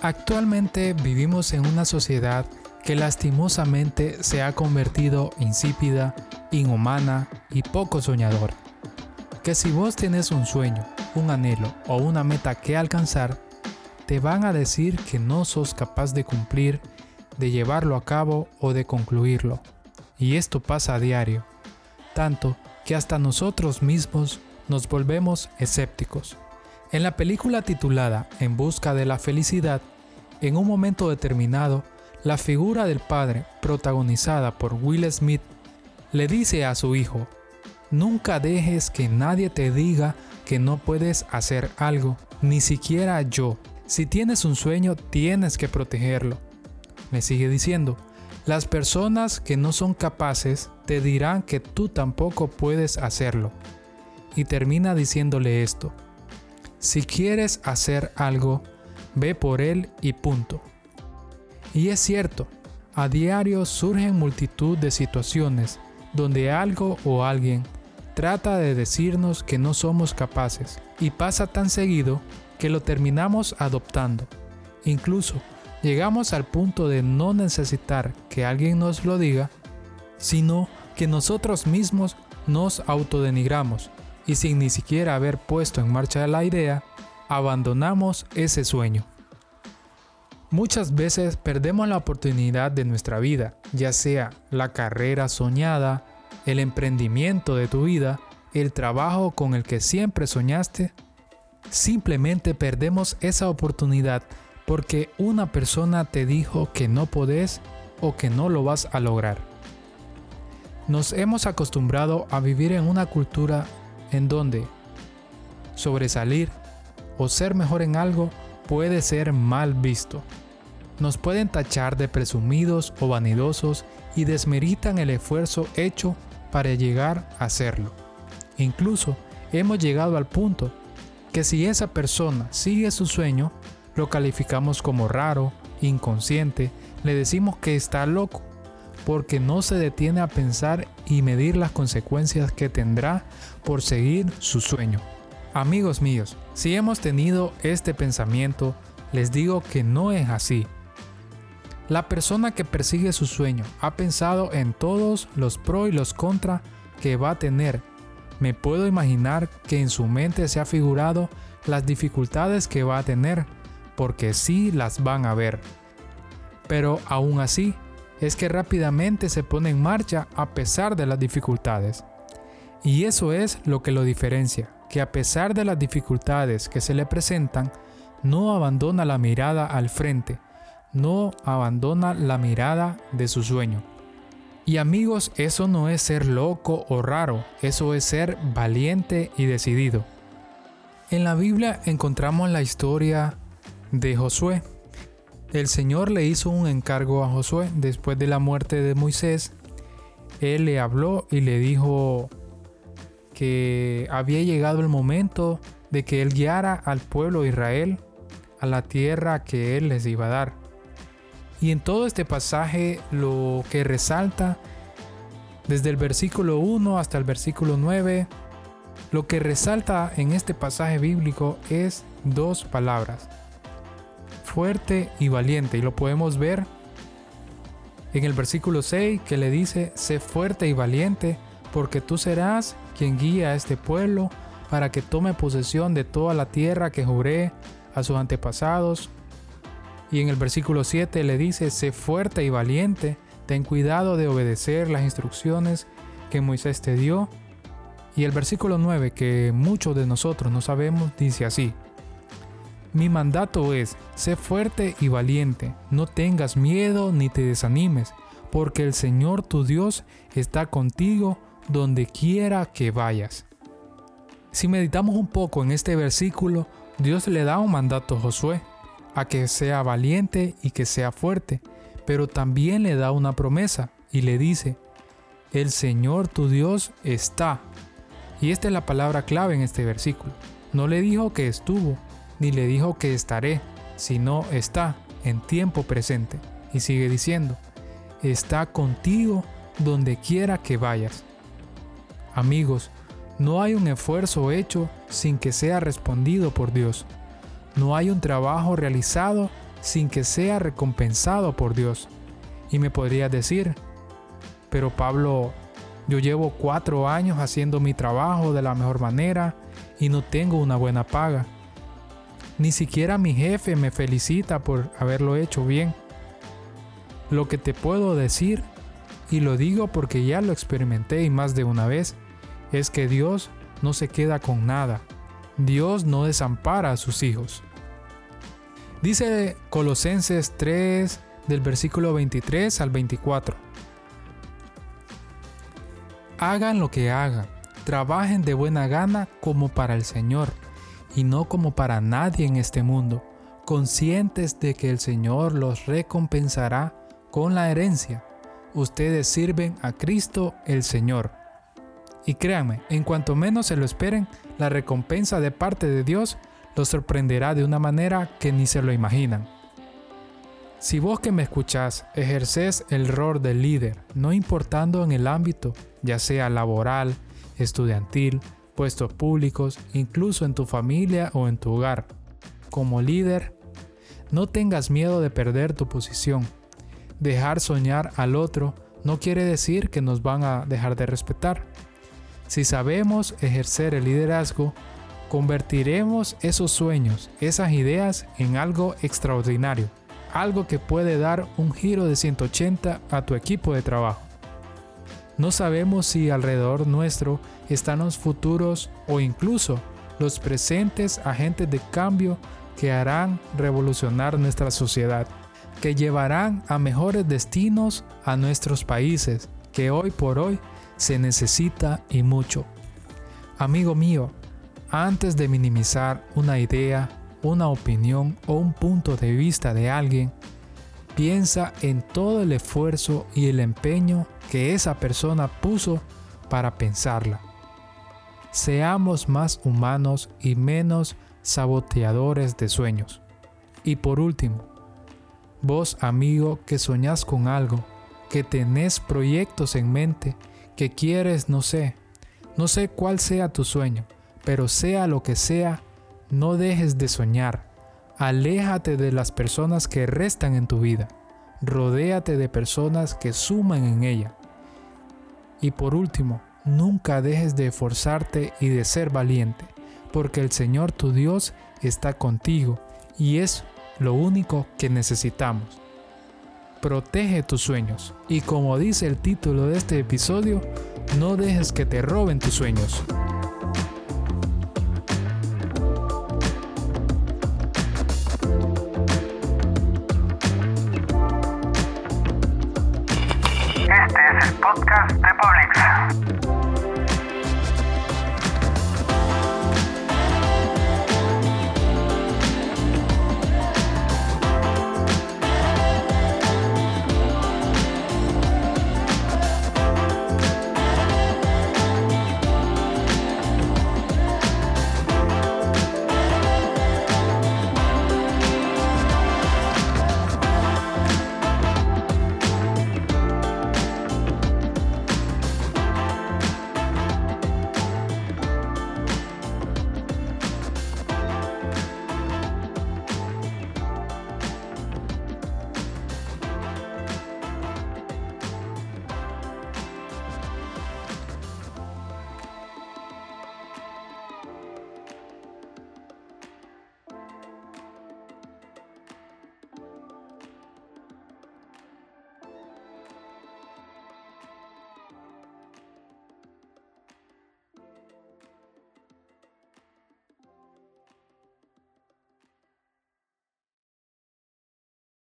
Actualmente vivimos en una sociedad que lastimosamente se ha convertido insípida, inhumana y poco soñadora. Que si vos tenés un sueño, un anhelo o una meta que alcanzar, te van a decir que no sos capaz de cumplir, de llevarlo a cabo o de concluirlo. Y esto pasa a diario, tanto que hasta nosotros mismos nos volvemos escépticos. En la película titulada En Busca de la Felicidad, en un momento determinado, la figura del padre, protagonizada por Will Smith, le dice a su hijo, Nunca dejes que nadie te diga que no puedes hacer algo, ni siquiera yo. Si tienes un sueño, tienes que protegerlo. Me sigue diciendo, las personas que no son capaces te dirán que tú tampoco puedes hacerlo. Y termina diciéndole esto, si quieres hacer algo, ve por él y punto. Y es cierto, a diario surgen multitud de situaciones donde algo o alguien trata de decirnos que no somos capaces y pasa tan seguido que lo terminamos adoptando. Incluso llegamos al punto de no necesitar que alguien nos lo diga, sino que nosotros mismos nos autodenigramos y sin ni siquiera haber puesto en marcha la idea, abandonamos ese sueño. Muchas veces perdemos la oportunidad de nuestra vida, ya sea la carrera soñada, el emprendimiento de tu vida, el trabajo con el que siempre soñaste. Simplemente perdemos esa oportunidad porque una persona te dijo que no podés o que no lo vas a lograr. Nos hemos acostumbrado a vivir en una cultura en donde sobresalir o ser mejor en algo puede ser mal visto. Nos pueden tachar de presumidos o vanidosos y desmeritan el esfuerzo hecho para llegar a serlo. Incluso hemos llegado al punto que si esa persona sigue su sueño, lo calificamos como raro, inconsciente, le decimos que está loco porque no se detiene a pensar y medir las consecuencias que tendrá por seguir su sueño. Amigos míos, si hemos tenido este pensamiento, les digo que no es así. La persona que persigue su sueño ha pensado en todos los pros y los contra que va a tener. Me puedo imaginar que en su mente se ha figurado las dificultades que va a tener, porque sí las van a ver. Pero aún así, es que rápidamente se pone en marcha a pesar de las dificultades. Y eso es lo que lo diferencia, que a pesar de las dificultades que se le presentan, no abandona la mirada al frente, no abandona la mirada de su sueño. Y amigos, eso no es ser loco o raro, eso es ser valiente y decidido. En la Biblia encontramos la historia de Josué, el Señor le hizo un encargo a Josué después de la muerte de Moisés. Él le habló y le dijo que había llegado el momento de que él guiara al pueblo de Israel a la tierra que él les iba a dar. Y en todo este pasaje lo que resalta desde el versículo 1 hasta el versículo 9, lo que resalta en este pasaje bíblico es dos palabras, y valiente. Y lo podemos ver en el versículo 6 que le dice, sé fuerte y valiente, porque tú serás quien guía a este pueblo para que tome posesión de toda la tierra que juré a sus antepasados. Y en el versículo 7 le dice, sé fuerte y valiente, ten cuidado de obedecer las instrucciones que Moisés te dio. Y el versículo 9, que muchos de nosotros no sabemos, dice así, mi mandato es, sé fuerte y valiente, no tengas miedo ni te desanimes, porque el Señor tu Dios está contigo donde quiera que vayas. Si meditamos un poco en este versículo, Dios le da un mandato a Josué, a que sea valiente y que sea fuerte, pero también le da una promesa y le dice, el Señor tu Dios está. Y esta es la palabra clave en este versículo. No le dijo que estuvo, ni le dijo que estaré, sino está en tiempo presente. Y sigue diciendo, está contigo donde quiera que vayas. Amigos, no hay un esfuerzo hecho sin que sea respondido por Dios. No hay un trabajo realizado sin que sea recompensado por Dios. Y me podría decir, pero Pablo, yo llevo cuatro años haciendo mi trabajo de la mejor manera y no tengo una buena paga. Ni siquiera mi jefe me felicita por haberlo hecho bien. Lo que te puedo decir, y lo digo porque ya lo experimenté y más de una vez, es que Dios no se queda con nada. Dios no desampara a sus hijos. Dice Colosenses 3 del versículo 23 al 24. Hagan lo que hagan, trabajen de buena gana como para el Señor y no como para nadie en este mundo, conscientes de que el Señor los recompensará con la herencia. Ustedes sirven a Cristo el Señor. Y créanme, en cuanto menos se lo esperen, la recompensa de parte de Dios los sorprenderá de una manera que ni se lo imaginan. Si vos que me escuchás ejerces el rol de líder, no importando en el ámbito, ya sea laboral, estudiantil, puestos públicos, incluso en tu familia o en tu hogar. Como líder, no tengas miedo de perder tu posición. Dejar soñar al otro no quiere decir que nos van a dejar de respetar. Si sabemos ejercer el liderazgo, convertiremos esos sueños, esas ideas en algo extraordinario, algo que puede dar un giro de 180 a tu equipo de trabajo. No sabemos si alrededor nuestro están los futuros o incluso los presentes agentes de cambio que harán revolucionar nuestra sociedad, que llevarán a mejores destinos a nuestros países, que hoy por hoy se necesita y mucho. Amigo mío, antes de minimizar una idea, una opinión o un punto de vista de alguien, piensa en todo el esfuerzo y el empeño que esa persona puso para pensarla. Seamos más humanos y menos saboteadores de sueños. Y por último, vos amigo que soñás con algo, que tenés proyectos en mente, que quieres, no sé, no sé cuál sea tu sueño, pero sea lo que sea, no dejes de soñar. Aléjate de las personas que restan en tu vida. Rodéate de personas que suman en ella. Y por último, nunca dejes de esforzarte y de ser valiente, porque el Señor tu Dios está contigo y es lo único que necesitamos. Protege tus sueños y como dice el título de este episodio, no dejes que te roben tus sueños.